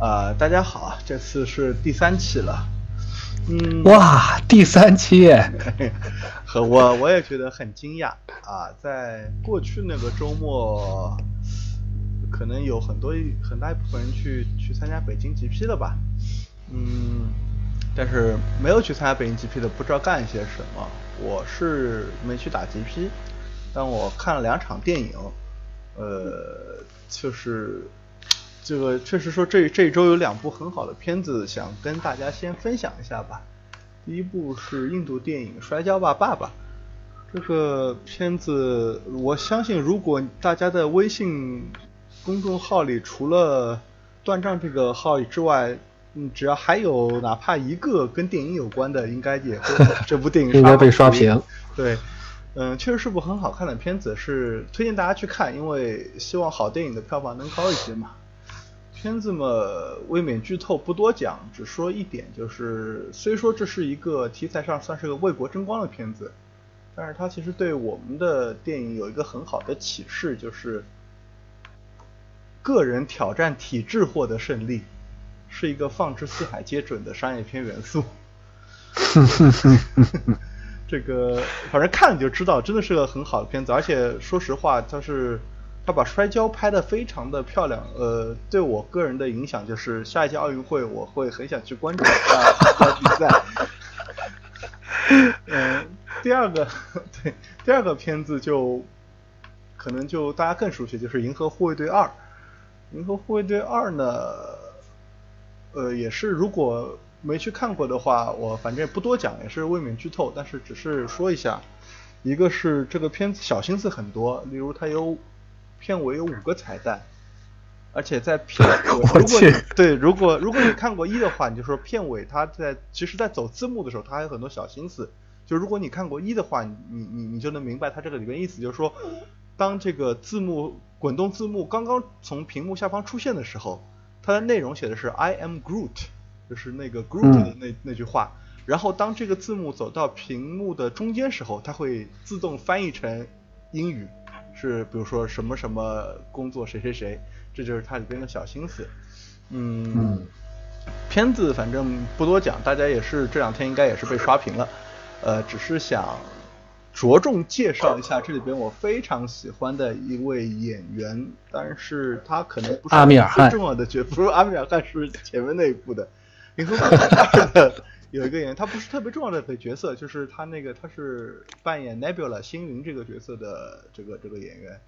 啊，大家好，这次是第三期了。嗯，哇，第三期，和我我也觉得很惊讶啊，在过去那个周末，可能有很多很大一部分人去去参加北京 GP 了吧？嗯，但是没有去参加北京 GP 的不知道干些什么。我是没去打 GP，但我看了两场电影，呃，就是。这个确实说这这一周有两部很好的片子，想跟大家先分享一下吧。第一部是印度电影《摔跤吧，爸爸》。这个片子，我相信如果大家的微信公众号里除了断账这个号之外，嗯，只要还有哪怕一个跟电影有关的，应该也会这部电影 应该被刷屏。对，嗯，确实是部很好看的片子，是推荐大家去看，因为希望好电影的票房能高一些嘛。片子嘛，未免剧透，不多讲，只说一点，就是虽说这是一个题材上算是个为国争光的片子，但是它其实对我们的电影有一个很好的启示，就是个人挑战体制获得胜利，是一个放之四海皆准的商业片元素。这个反正看了就知道，真的是个很好的片子，而且说实话，它是。他把摔跤拍的非常的漂亮，呃，对我个人的影响就是下一届奥运会我会很想去关注一下比赛。嗯，第二个对第二个片子就可能就大家更熟悉，就是《银河护卫队二》。《银河护卫队二》呢，呃，也是如果没去看过的话，我反正不多讲，也是未免剧透，但是只是说一下，一个是这个片子小心思很多，例如它有。片尾有五个彩蛋，而且在片 如果对如果如果你看过一的话，你就说片尾它在其实，在走字幕的时候，它还有很多小心思。就如果你看过一的话，你你你你就能明白它这个里面意思，就是说，当这个字幕滚动字幕刚刚从屏幕下方出现的时候，它的内容写的是 I am Groot，就是那个 Groot 的那那句话。然后当这个字幕走到屏幕的中间时候，它会自动翻译成英语。是，比如说什么什么工作谁谁谁，这就是它里边的小心思。嗯，片子反正不多讲，大家也是这两天应该也是被刷屏了。呃，只是想着重介绍一下这里边我非常喜欢的一位演员，但是他可能不是最重要的角色，不是阿米尔汗是前面那一部的，银河护卫队有一个演员，他不是特别重要的角色，就是他那个他是扮演 Nebula 星云这个角色的这个这个演员，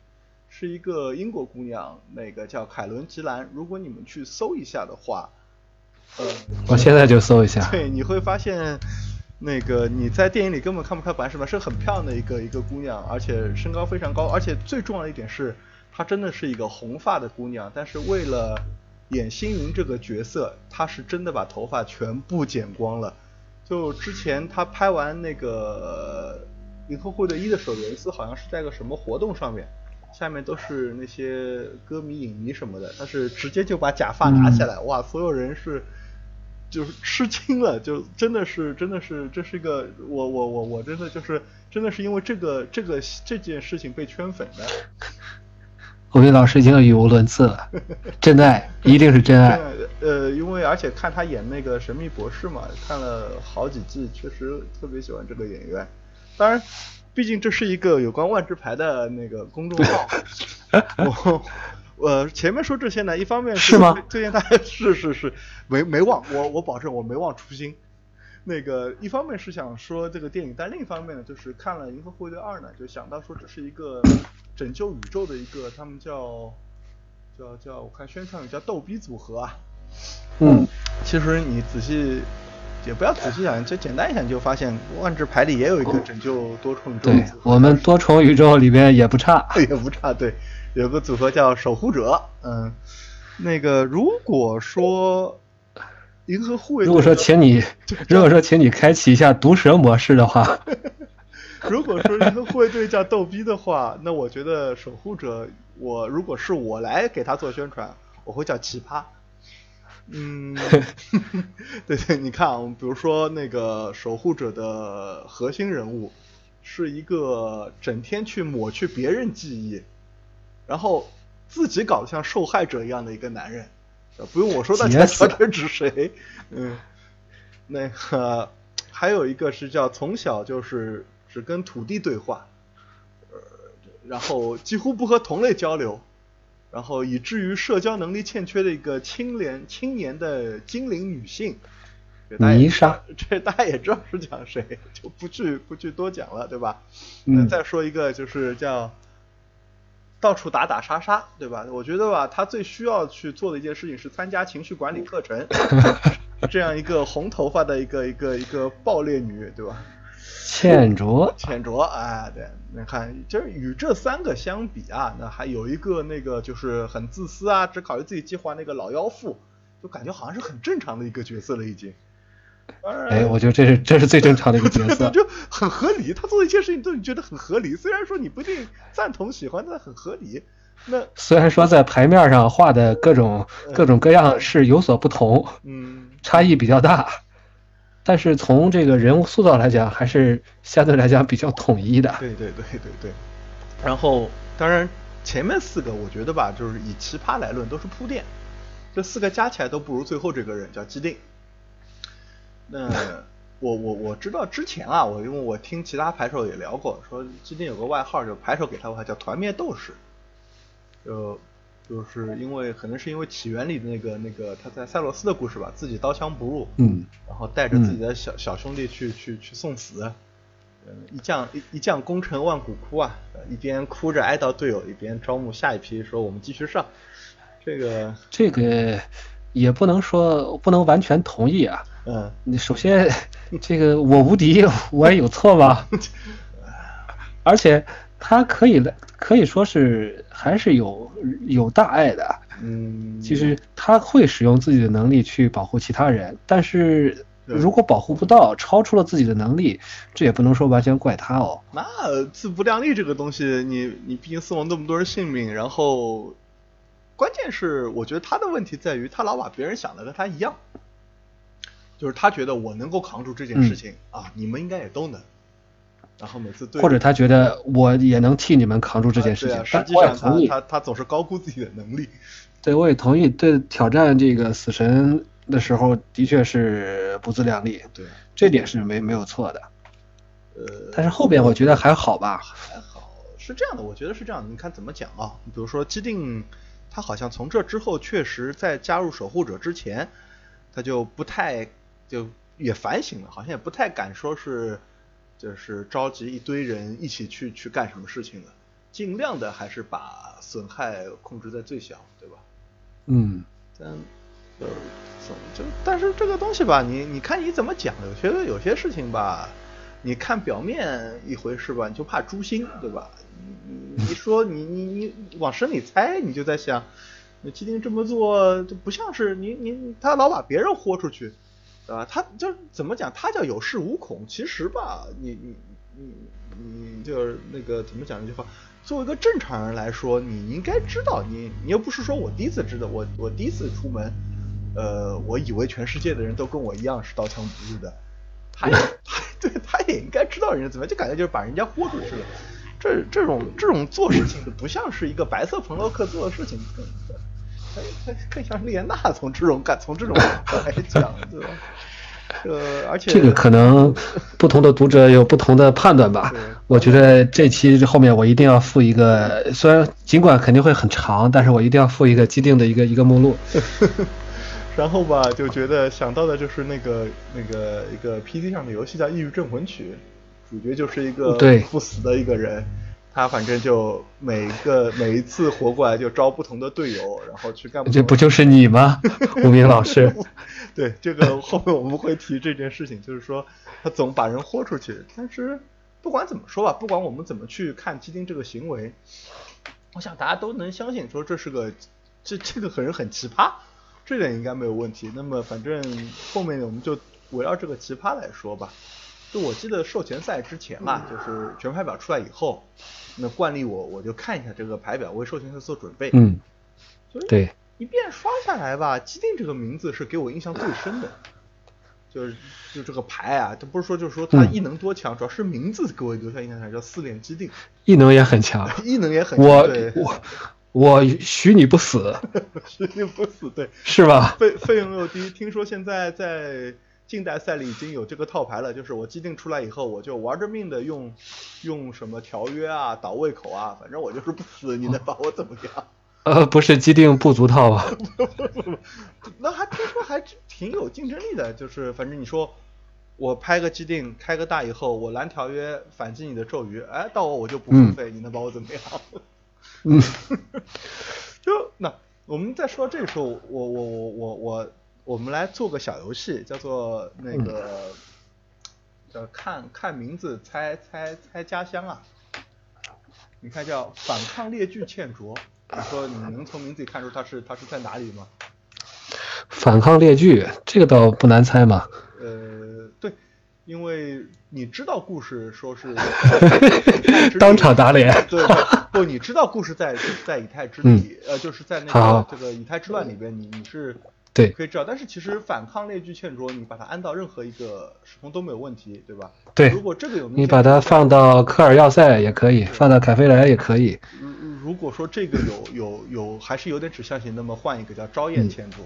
是一个英国姑娘，那个叫凯伦吉兰。如果你们去搜一下的话，呃，我现在就搜一下。对，你会发现那个你在电影里根本看不出来什么，是很漂亮的一个一个姑娘，而且身高非常高，而且最重要的一点是，她真的是一个红发的姑娘，但是为了演星云这个角色，他是真的把头发全部剪光了。就之前他拍完那个《银河护卫队一》的时候，有一次好像是在个什么活动上面，下面都是那些歌迷、影迷什么的，他是直接就把假发拿下来，哇，所有人是就是吃惊了，就真的是真的是这是一个我我我我真的就是真的是因为这个这个这件事情被圈粉的。我跟老师已经语无伦次了，真爱一定是真爱。呃，因为而且看他演那个神秘博士嘛，看了好几季，确实特别喜欢这个演员。当然，毕竟这是一个有关万智牌的那个公众号。我我前面说这些呢，一方面是吗？推荐大家是是是，没没忘我我保证我没忘初心。那个一方面是想说这个电影，但另一方面呢，就是看了《银河护卫队二》呢，就想到说这是一个。拯救宇宙的一个，他们叫叫叫，我看宣传语叫逗逼组合啊。嗯，其实你仔细也不要仔细想，就简单一想就发现，万智牌里也有一个拯救多重宇宙。对，我们多重宇宙里边也不差，也不差。对，有个组合叫守护者。嗯，那个如果说银河护卫，如果说请你，如果说请你开启一下毒蛇模式的话。如果说银河护卫队叫逗逼的话，那我觉得守护者，我如果是我来给他做宣传，我会叫奇葩。嗯，对 对，你看啊，比如说那个守护者的核心人物是一个整天去抹去别人记忆，然后自己搞得像受害者一样的一个男人，呃不用我说，大家知道这指谁？嗯，那个还有一个是叫从小就是只跟土地对话，呃，然后几乎不和同类交流，然后以至于社交能力欠缺的一个青年青年的精灵女性。这大家也知泥沙道 这大家也知道是讲谁，就不去不去多讲了，对吧？嗯那再说一个就是叫到处打打杀杀，对吧？我觉得吧，他最需要去做的一件事情是参加情绪管理课程，这样一个红头发的一个一个一个暴烈女，对吧？倩卓，浅酌，哎，对，你看，就是与这三个相比啊，那还有一个那个就是很自私啊，只考虑自己计划那个老妖妇，就感觉好像是很正常的一个角色了已经。哎，我觉得这是这是最正常的一个角色。就很合理。他做一件事情都你觉得很合理，虽然说你不一定赞同喜欢，但很合理。那 虽然说在牌面上画的各种各种各样是有所不同，嗯，差异比较大，但是从这个人物塑造来讲，还是相对来讲比较统一的。对对对对对。然后当然前面四个我觉得吧，就是以奇葩来论都是铺垫，这四个加起来都不如最后这个人叫基定。那 我我我知道之前啊，我因为我听其他牌手也聊过，说基定有个外号，就牌手给他外号叫团灭斗士，就就是因为可能是因为起源里的那个那个他在塞洛斯的故事吧，自己刀枪不入，嗯，然后带着自己的小、小兄弟去去去送死，嗯，一将一一将功成万骨枯啊，呃一边哭着哀悼队友，一边招募下一批，说我们继续上。这个，这个也不能说不能完全同意啊。嗯，你首先，这个我无敌，我也有错吗？而且他可以来，可以说是还是有有大爱的。嗯，其实他会使用自己的能力去保护其他人，但是如果保护不到，超出了自己的能力，这也不能说完全怪他哦。那自不量力这个东西，你你毕竟死亡那么多人性命，然后关键是我觉得他的问题在于他老把别人想的跟他一样，就是他觉得我能够扛住这件事情、啊，你们应该也都能，然后每次对或者他觉得我也能替你们扛住这件事情，啊对啊、实际上他，他他总是高估自己的能力，对我也同意，对挑战这个死神的时候，的确是不自量力，对，这点是没没有错的。呃，但是后边我觉得还好吧，还好是这样的，我觉得是这样的。你看怎么讲啊？比如说基定，他好像从这之后，确实在加入守护者之前，他就不太就也反省了，好像也不太敢说是就是召集一堆人一起去去干什么事情了，尽量的还是把损害控制在最小，对吧？嗯，但就总就但是这个东西吧，你你看你怎么讲，有些有些事情吧，你看表面一回事吧，你就怕诛心，对吧？你你你说你你你往深里猜，你就在想，那基丁这么做就不像是你你他老把别人豁出去，对吧？他就怎么讲，他叫有恃无恐，其实吧，你你你你就是那个怎么讲这句话？作为一个正常人来说，你应该知道，你你又不是说我第一次知道，我我第一次出门，呃，我以为全世界的人都跟我一样是刀枪不入的，他也他 对他也应该知道人家怎么样，就感觉就是把人家豁出去了。这这种这种做事情不像是一个白色朋洛克做的事情，更更更更像是列娜从这种感从这种 来讲，对吧？呃，而且这个可能不同的读者有不同的判断吧。我觉得这期后面我一定要附一个，虽然尽管肯定会很长，但是我一定要附一个既定的一个一个目录。然后吧，就觉得想到的就是那个那个一个 PC 上的游戏叫《抑郁镇魂曲》，主角就是一个对不死的一个人，他反正就每个每一次活过来就招不同的队友，然后去干不这不就是你吗，吴明老师？对，这个后面我们会提这件事情，就是说他总把人豁出去，但是不管怎么说吧，不管我们怎么去看基丁这个行为，我想大家都能相信说这是个这这个人很奇葩，这点应该没有问题。那么反正后面我们就围绕这个奇葩来说吧。就我记得授权赛之前吧，就是全牌表出来以后，那惯例我我就看一下这个排表，为授权赛做准备。嗯，对，一遍刷下来吧，基定这个名字是给我印象最深的，就是就这个牌啊，它不是说就是说它嗯异能多强，主要是名字给我留下印象深，叫四连基定，异能也很强。异能也很强我我我许你不死，许你不死，对，是吧？费费用又低。听说现在在近代赛里已经有这个套牌了，就是我既定出来以后，我就玩着命的用用什么条约啊、倒胃口啊，反正我就是不死，你能把我怎么样？呃，不是既定不足套吧？那还听说还挺有竞争力的，就是反正你说我拍个既定开个大以后，我蓝条约反击你的咒语，哎，到我我就不付费，你能把我怎么样？嗯，就那我们在说这个时候，我我我我我我们来做个小游戏，叫做那个叫看看名字猜猜猜家乡啊。你看叫反抗列句欠卓，你说你能从名字里看出它是它是在哪里吗？反抗列句这个倒不难猜嘛。呃，对，因为你知道故事说是 当场打脸。对，不，你知道故事在在以太之地，呃，就是在那个这个以太之乱里边，你你是对可以知道。但是其实反抗列句欠卓，你把它安到任何一个时空都没有问题，对吧？对。如果这个有你把它放到科尔要塞也可以，放到凯菲莱也可以。如如果说这个有有有还是有点指向性，那么换一个叫昭燕欠卓。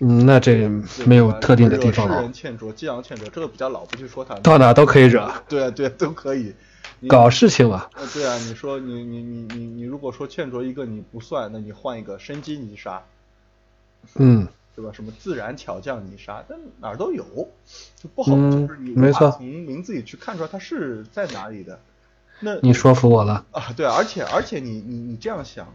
嗯，那这没有特定的地方了。世人欠卓，激昂欠卓，这个比较老，不去说它。到哪都可以惹。对啊，对，都可以。搞事情嘛。呃，对啊，你说你你你你你如果说欠卓一个你不算，那你换一个生机泥沙。嗯。对吧？什么自然巧匠泥沙，但哪儿都有，就不好，就是你没法，从名字里去看出来它是在哪里的。那你说服我了啊！对，而且而且你你你这样想，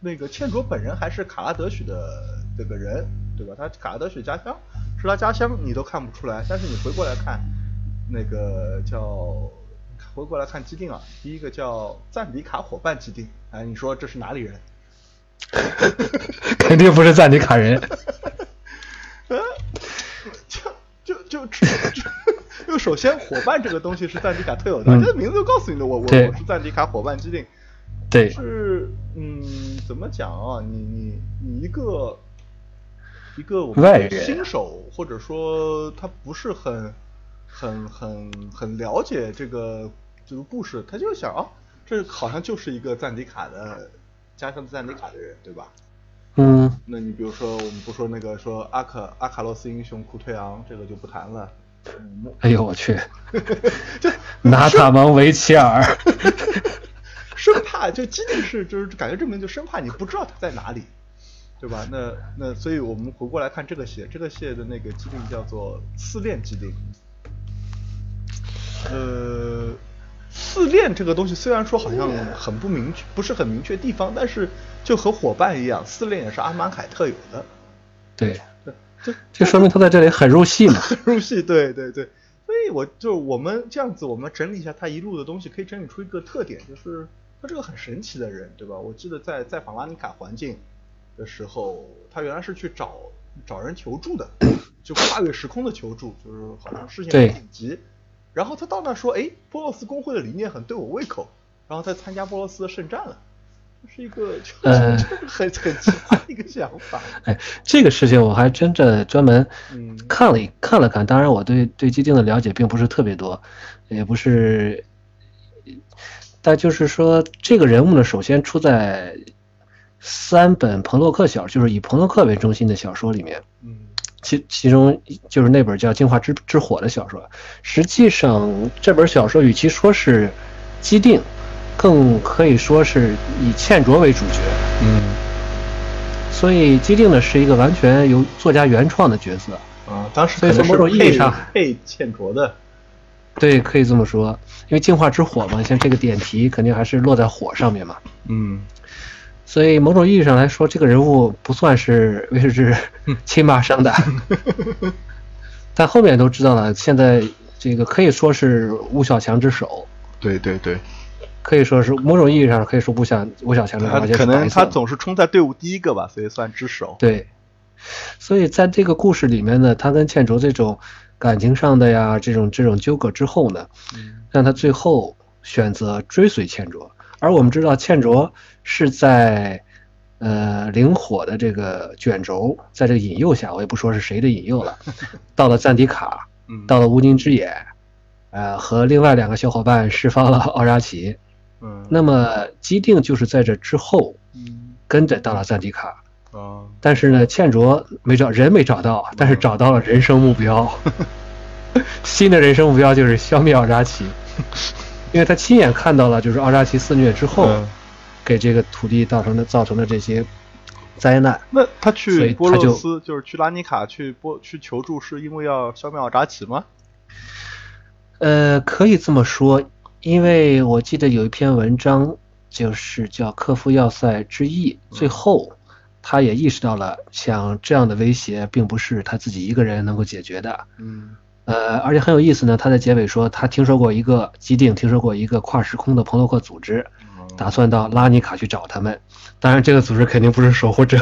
那个欠卓本人还是卡拉德许的这个人。对吧？他卡拉德许家乡是他家乡，你都看不出来。但是你回过来看，那个叫回过来看基定啊，第一个叫赞迪卡伙伴基定，哎，你说这是哪里人？肯定不是赞迪卡人。就就就就就首先伙伴这个东西是赞迪卡特有的，这名字就告诉你的，我我我是赞迪卡伙伴基定。对。是嗯，怎么讲啊？你你你一个。一个我们新手，或者说他不是很、很、很、很了解这个这个故事，他就想啊，这好像就是一个赞迪卡的加上赞迪卡的人，对吧？嗯。那你比如说，我们不说那个说阿克阿卡洛斯英雄库退昂，这个就不谈了。哎呦我去！这拿塔蒙维齐尔，生怕就基定是就是感觉证明就生怕你不知道他在哪里。对吧？那那所以我们回过来看这个蟹，这个蟹的那个基定叫做四链基定。呃，四链这个东西虽然说好像很不明确，不是很明确地方，但是就和伙伴一样，四链也是阿曼海特有的。对，这这说明他在这里很入戏嘛。很入戏，对对对。所以我就我们这样子，我们整理一下他一路的东西，可以整理出一个特点，就是他是个很神奇的人，对吧？我记得在在法拉尼卡环境。的时候，他原来是去找找人求助的，就跨越时空的求助，就是好像事情很紧急。然后他到那说：“哎，波洛斯工会的理念很对我胃口。”然后他参加波罗斯的圣战了，这是一个 很很奇葩的一个想法。哎，这个事情我还真的专门看了看了看，当然我对对基定的了解并不是特别多，也不是，但就是说这个人物呢，首先出在。三本彭洛克小就是以彭洛克为中心的小说里面，嗯，其其中就是那本叫《进化之之火》的小说。实际上，这本小说与其说是基定，更可以说是以茜卓为主角。嗯，所以基定呢是一个完全由作家原创的角色。啊，当时所以从某种意义上配茜卓的。对，可以这么说，因为进化之火嘛，像这个点题肯定还是落在火上面嘛。嗯。所以某种意义上来说，这个人物不算是威士忌亲妈生的，但后面都知道了。现在这个可以说是吴小强之手。对对对，可以说是某种意义上可以说吴小吴小强之首。可能他总是冲在队伍第一个吧，所以算之首。对，所以在这个故事里面呢，他跟倩卓这种感情上的呀，这种这种纠葛之后呢，让他最后选择追随倩卓。而我们知道，倩卓是在，呃，灵火的这个卷轴，在这个引诱下，我也不说是谁的引诱了，到了赞迪卡，到了乌金之眼，呃，和另外两个小伙伴释放了奥扎奇，嗯，那么基定就是在这之后嗯跟着到了赞迪卡，啊，但是呢，倩卓没找人没找到，但是找到了人生目标。新的人生目标就是消灭奥扎奇，因为他亲眼看到了，就是奥扎奇肆虐之后，嗯给这个土地造成的造成的这些灾难。那他去波洛斯，就是去拉尼卡去波去求助，是因为要消灭奥扎奇吗？呃，可以这么说，因为我记得有一篇文章，就是叫《科夫要塞之役》，最后他也意识到了，像这样的威胁并不是他自己一个人能够解决的。嗯呃，而且很有意思呢，他在结尾说，他听说过一个基定，听说过一个跨时空的朋洛克组织，打算到拉尼卡去找他们。当然，这个组织肯定不是守护者，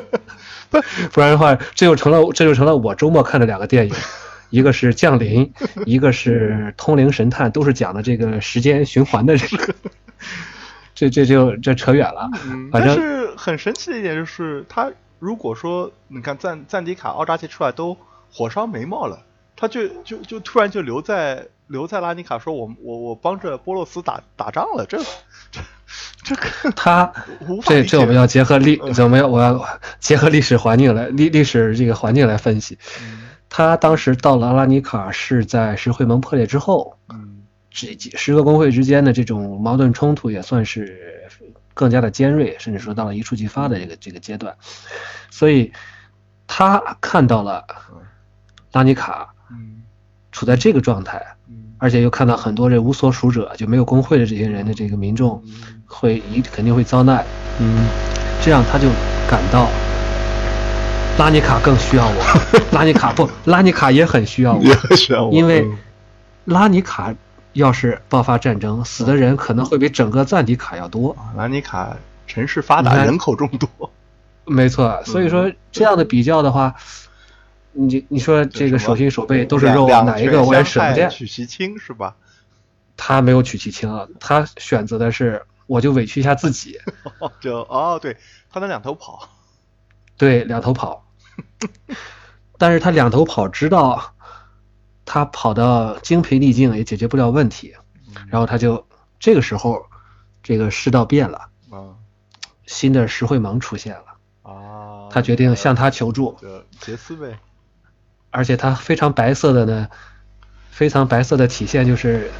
不然的话，这就成了这就成了我周末看的两个电影，一个是《降临 》，一个是《通灵神探》，都是讲的这个时间循环的这个，这这就这扯远了。嗯，反正但是很神奇的一点就是，他如果说你看赞赞迪卡、奥扎奇出来都火烧眉毛了，他就就就突然就留在留在拉尼卡说我我我帮着波洛斯打打仗了，这这这个他这这我们要结合历，我们要我要结合历史环境来历历史这个环境来分析。他当时到了阿拉尼卡是在石会盟破裂之后，嗯。这几十个工会之间的这种矛盾冲突也算是更加的尖锐，甚至说到了一触即发的这个这个阶段，所以他看到了拉尼卡嗯处在这个状态，嗯。而且又看到很多这无所属者就没有工会的这些人的这个民众会一肯定会遭难，嗯，这样他就感到拉尼卡更需要我，拉尼卡不，拉尼卡也很需要我，也很需要我因为嗯。拉尼卡要是爆发战争，死的人可能会比整个赞迪卡要多。拉尼卡城市发达，人口众多，没错，所以说这样的比较的话，你你说这个手心手背都是肉，哪一个我也舍不得？取其轻是吧？他没有取其轻啊，他选择的是我就委屈一下自己，就哦，对，他能两头跑，对，两头跑。但是他两头跑，直到他跑到精疲力尽也解决不了问题，然后他就这个时候，这个世道变了，啊新的石会盟出现了，啊，他决定向他求助，就杰斯呗，而且它非常白色的呢，非常白色的体现就是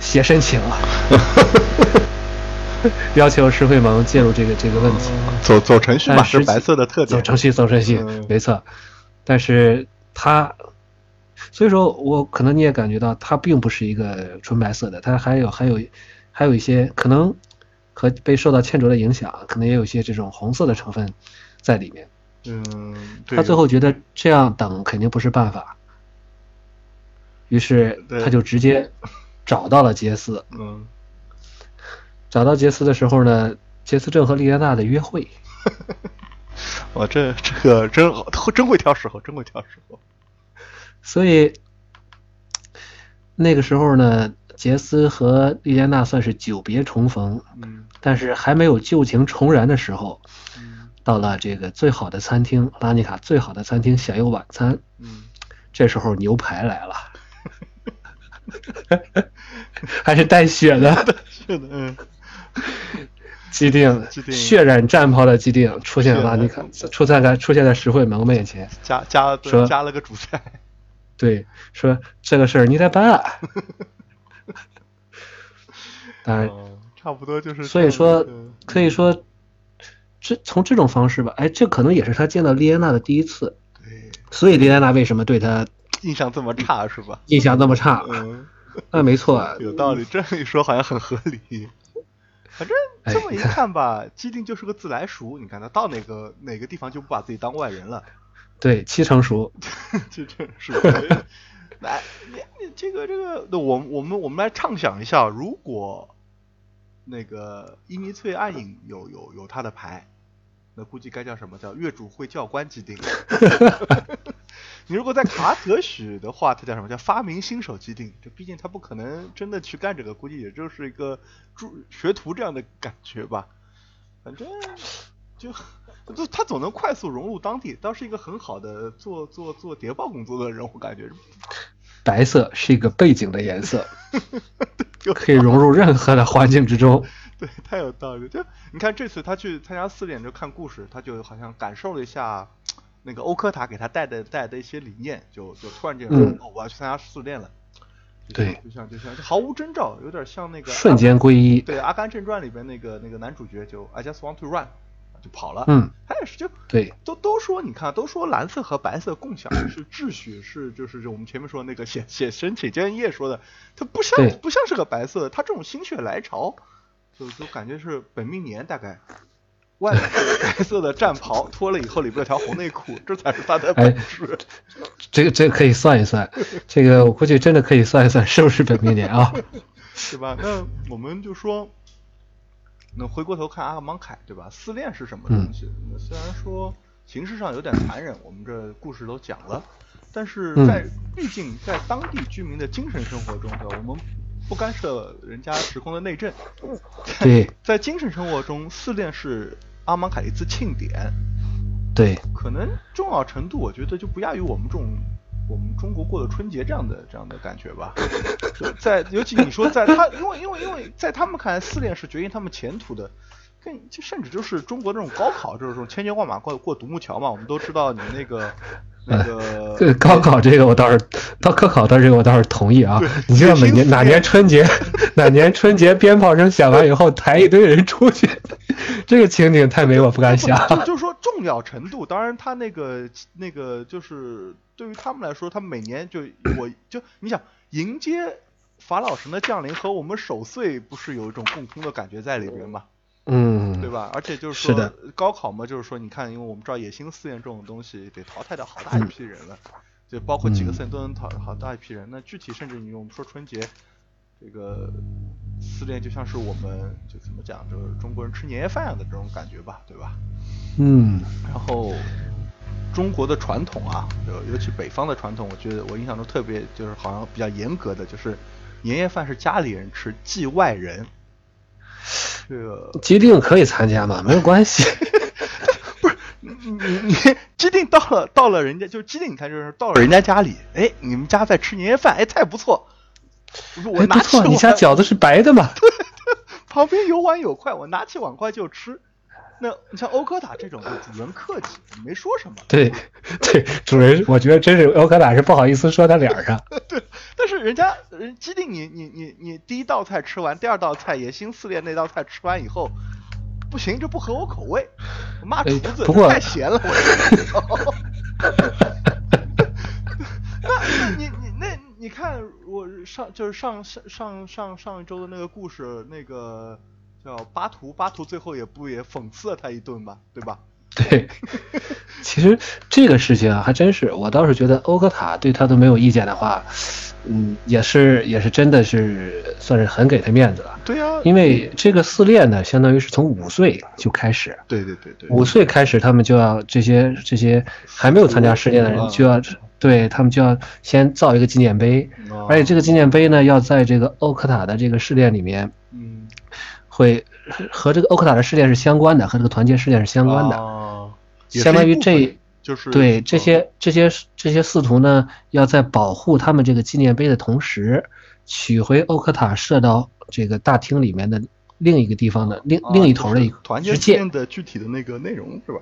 写申请啊，要求石会盟介入这个这个问题。走走程序嘛，但是白色的特点，走程序，走程序，嗯没错。但是它，所以说我可能你也感觉到，它并不是一个纯白色的，它还有还有还有一些可能和被受到欠卓的影响，可能也有一些这种红色的成分在里面。嗯，他最后觉得这样等肯定不是办法，于是他就直接找到了杰斯。嗯，找到杰斯的时候呢，杰斯正和莉莲娜的约会。哇，这这个真好，真会挑时候，真会挑时候，所以那个时候呢，杰斯和莉莲娜算是久别重逢，嗯但是还没有旧情重燃的时候，嗯到了这个最好的餐厅拉尼卡最好的餐厅享用晚餐。嗯，这时候牛排来了，还是带血的是的，嗯，基定血染战袍的基定出现了拉尼卡，出现在出现在石会盟面前。加加说加了个主菜，对，说这个事儿你得办。当然，嗯，差不多就是所以说嗯可以说，这从这种方式吧，哎，这可能也是他见到莉安娜的第一次。对，所以莉安娜为什么对他印象这么差是吧？印象这么差？嗯，那没错啊，有道理，这样一说好像很合理。反正这么一看看吧，基定就是个自来熟。你看他到哪个哪个地方就不把自己当外人了，对，七成熟。这这是。来，你你这个这个，那我我们我们来畅想一下，如果那个伊尼翠暗影有有有他的牌，那估计该叫什么叫月主会教官基定。你如果在卡特许的话，它叫什么叫发明新手基定？这毕竟他不可能真的去干这个，估计也就是一个助学徒这样的感觉吧。反正就就他总能快速融入当地，倒是一个很好的做做做谍报工作的人，我感觉。白色是一个背景的颜色，可以融入任何的环境之中。对，太有道理。就你看这次他去参加四点就看故事，他就好像感受了一下那个欧科塔给他带的带的一些理念，就就突然间说，哦，我要去参加四练了。对，就像就像就毫无征兆，有点像那个瞬间归一。对，《阿甘正传》里边那个那个男主角就 I just want to run，就跑了。嗯，他也是就对，都都说你看，都说蓝色和白色共享 是秩序，是就是我们前面说那个写写申请建业说的，他不像不像是个白色，他这种心血来潮，就就感觉是本命年大概。外面白色的战袍脱了以后里边有条红内裤，这才是他的本事。这个这个可以算一算，这个我估计真的可以算一算是不是本命年啊？对吧？那我们就说，那回过头看阿芒凯，对吧？四恋是什么东西？那虽然说形式上有点残忍，我们这故事都讲了，但是在毕竟在当地居民的精神生活中，对吧？我们。不干涉人家时空的内政。对，在精神生活中，四恋是阿芒凯一次庆典。对，可能重要程度，我觉得就不亚于我们这种我们中国过的春节这样的这样的感觉吧。在尤其你说在他，因为因为因为在他们看来，四恋是决定他们前途的，更就甚至就是中国这种高考，就是说千军万马过过独木桥嘛。我们都知道你那个。那个高考这个我倒是，到科考到这个我倒是同意啊。你知道每年哪年春节，哪年春节鞭炮声响完以后抬一堆人出去，这个情景太美，我不敢想。就是说重要程度，当然他那个那个就是对于他们来说，他每年就我就你想迎接法老神的降临和我们守岁不是有一种共通的感觉在里边吗？嗯，对吧？而且就是说，高考嘛，就是说，你看，因为我们知道野心四验这种东西得淘汰掉好大一批人了，就包括几个四验都能淘好大一批人。那具体甚至你我们说春节，这个四练就像是我们就怎么讲，就是中国人吃年夜饭样的这种感觉吧，对吧？嗯。然后中国的传统啊，尤尤其北方的传统，我觉得我印象中特别就是好像比较严格的，就是年夜饭是家里人吃，祭外人。这个 基定可以参加吗？没有关系。不是你你你基定到了到了人家就是基定，你看就是到了人家家里，哎，你们家在吃年夜饭，哎，菜不错。我拿起你家饺子是白的吗？对对，旁边有碗有筷，我拿起碗筷就吃。那你像欧科塔这种，主人客气，没说什么。对，对，主人，我觉得真是欧科塔是不好意思说他脸上。对，但是人家人基定你你你你第一道菜吃完，第二道菜野心四练那道菜吃完以后，不行，这不合我口味，骂厨子太咸了。我 那那你你看我上就是上上上上上一周的那个故事那个。叫巴图，巴图最后也不也讽刺了他一顿吧，对吧？对，其实这个事情啊，还真是，我倒是觉得欧科塔对他都没有意见的话，嗯，也是也是真的是算是很给他面子了。对呀，因为这个四练呢，相当于是从五岁就开始。对对对对。五岁开始，他们就要这些这些还没有参加试炼的人就要对他们就要先造一个纪念碑，而且这个纪念碑呢，要在这个欧克塔的这个试炼里面。嗯。会和这个欧克塔的试炼是相关的，和这个团结试炼是相关的，相当于这就是对这些这些这些四徒呢，要在保护他们这个纪念碑的同时，取回欧克塔射到这个大厅里面的另一个地方的另另一头的一个团结事件的具体的那个内容是吧？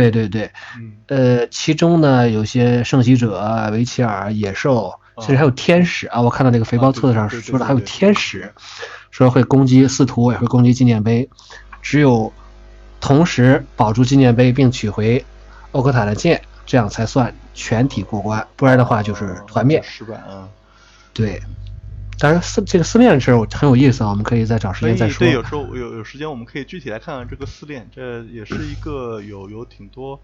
对对对，呃，其中呢有些圣袭者、维齐尔、野兽，甚至还有天使啊，我看到那个肥包册子上说的还有天使。说会攻击司徒，也会攻击纪念碑，只有同时保住纪念碑并取回欧克塔的剑，这样才算全体过关，不然的话就是团灭。失败啊！对，当然四这个四练的事儿很有意思啊，我们可以再找时间再说。对，有时候有有时间我们可以具体来看看这个四练，这也是一个 有有挺多。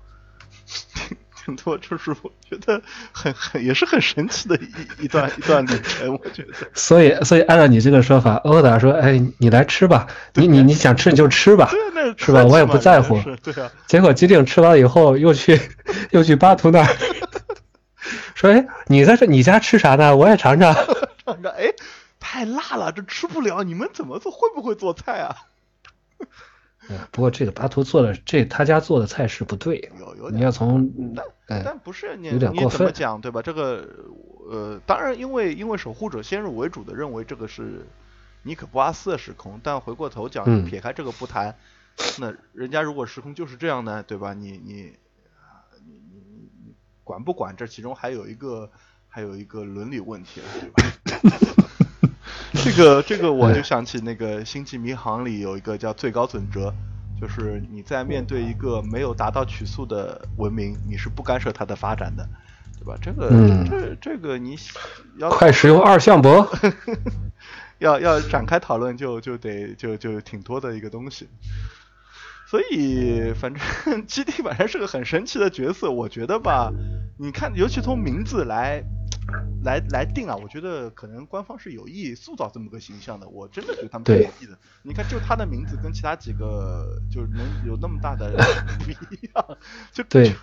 挺挺多就是我觉得很很也是很神奇的一一段一段旅程，我觉得。所以所以按照你这个说法，欧达说：“哎，你来吃吧，你你你想吃你就吃吧，是吧？我也不在乎。”对啊。结果机灵吃完了以后，又去 又去巴图那儿 说：“哎，你在这你家吃啥呢？我也尝尝。” 尝尝，哎，太辣了，这吃不了。你们怎么做？会不会做菜啊？嗯，不过这个巴图做的这他家做的菜是不对，有有你要从但但不是你有点你过分怎么讲对吧？这个呃，当然因为因为守护者先入为主的认为这个是尼可波阿斯的时空，但回过头讲，嗯撇开这个不谈，那人家如果时空就是这样呢，对吧？你你啊你你你你管不管？这其中还有一个还有一个伦理问题了，对吧？这个这个我就想起那个《星际迷航》里有一个叫最高准则，就是你在面对一个没有达到曲速的文明，你是不干涉它的发展的，对吧？这个、嗯这这个你要快使用二向箔。要要展开讨论就就得就就挺多的一个东西。所以，反正 基地反正是个很神奇的角色，我觉得吧，你看，尤其从名字来来来定啊，我觉得可能官方是有意塑造这么个形象的，我真的觉得他们是有意的。你看，就他的名字跟其他几个就是能有那么大的不一样，就对就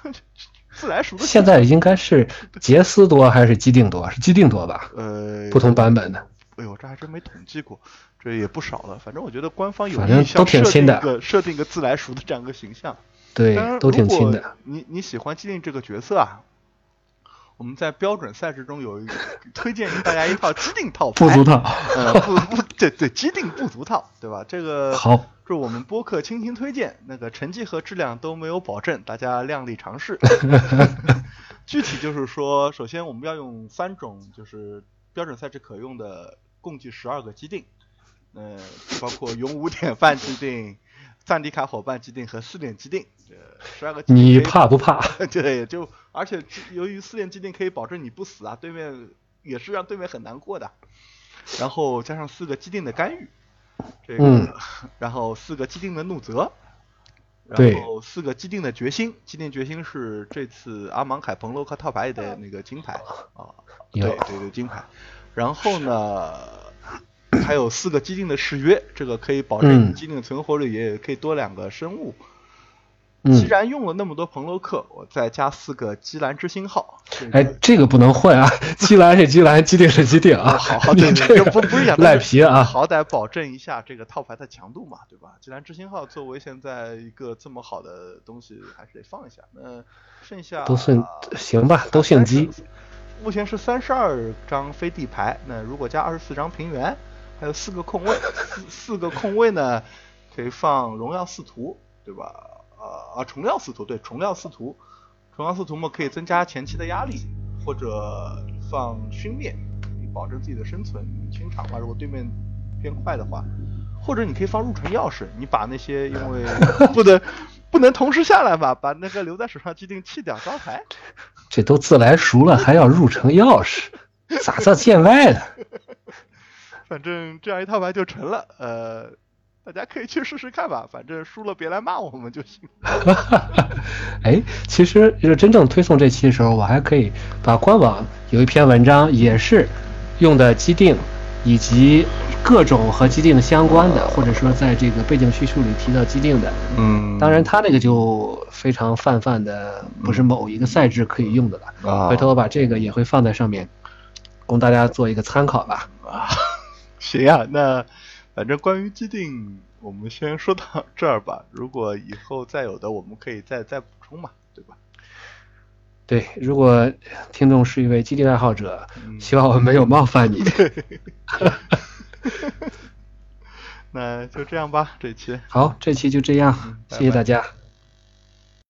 自来熟的现在应该是 杰斯多还是基定多？是基定多吧？呃不同版本的。哎呦，这还真没统计过，这也不少了。反正我觉得官方有意向都挺设定新的一个设定一个自来熟的这样一个形象。对，，都挺如果新的。你你喜欢基定这个角色啊？我们在标准赛事中有一个推荐给大家一套基定套牌，不足套。呃，不不，对对，基定不足套，对吧？这个 好，是我们播客倾情推荐，那个成绩和质量都没有保证，大家量力尝试。具体就是说，首先我们要用三种就是标准赛制可用的，共计十二个基定，呃，包括勇武典范基定、赞迪卡伙伴基定和四点基定，这十二个你怕不怕？对，就而且由于四点基定可以保证你不死啊，对面也是让对面很难过的。然后加上四个基定的干预，这个，嗯 然后四个基定的怒责，然后四个基定的决心，基定决心是这次阿芒凯彭洛克套牌里的那个金牌啊，对对对金牌。然后呢，还有四个基定的誓约，这个可以保证你定存活率，也可以多两个生物。既嗯，然用了那么多朋洛克，我再加四个基兰之星号。这个哎，这个不能混啊！基兰是基兰，基定是基定啊！好好，你对这对，个不不是讲赖皮啊！好歹保证一下这个套牌的强度嘛，对吧？基兰之星号作为现在一个这么好的东西，还是得放一下。那剩下都剩行吧，都姓基。目前是三十二张飞地牌，那如果加二十四张平原，还有四个空位，四四个空位呢，可以放荣耀四图，对吧？呃啊，重料四图，对，重料四图，重料四图嘛，可以增加前期的压力，或者放熏灭，以保证自己的生存。清场嘛，如果对面偏快的话，或者你可以放入城钥匙，你把那些因为 不能不能同时下来吧，把那个留在手上既定弃掉招牌。这都自来熟了，还要入城钥匙，咋这见外的？反正这样一套牌就成了，呃，大家可以去试试看吧，反正输了别来骂我们就行。哎，其实就是真正推送这期的时候，我还可以把官网有一篇文章，也是用的基定以及各种和基定相关的，或者说在这个背景叙述里提到基定的。嗯当然，他那个就非常泛泛的，不是某一个赛制可以用的了。啊回头我把这个也会放在上面，供大家做一个参考吧。啊，行啊、那反正关于既定，我们先说到这儿吧。如果以后再有的，我们可以再再补充嘛，对吧？对，如果听众是一位基定爱好者，嗯希望我们没有冒犯你。那就这样吧，这期。好，这期就这样，嗯拜谢谢大家。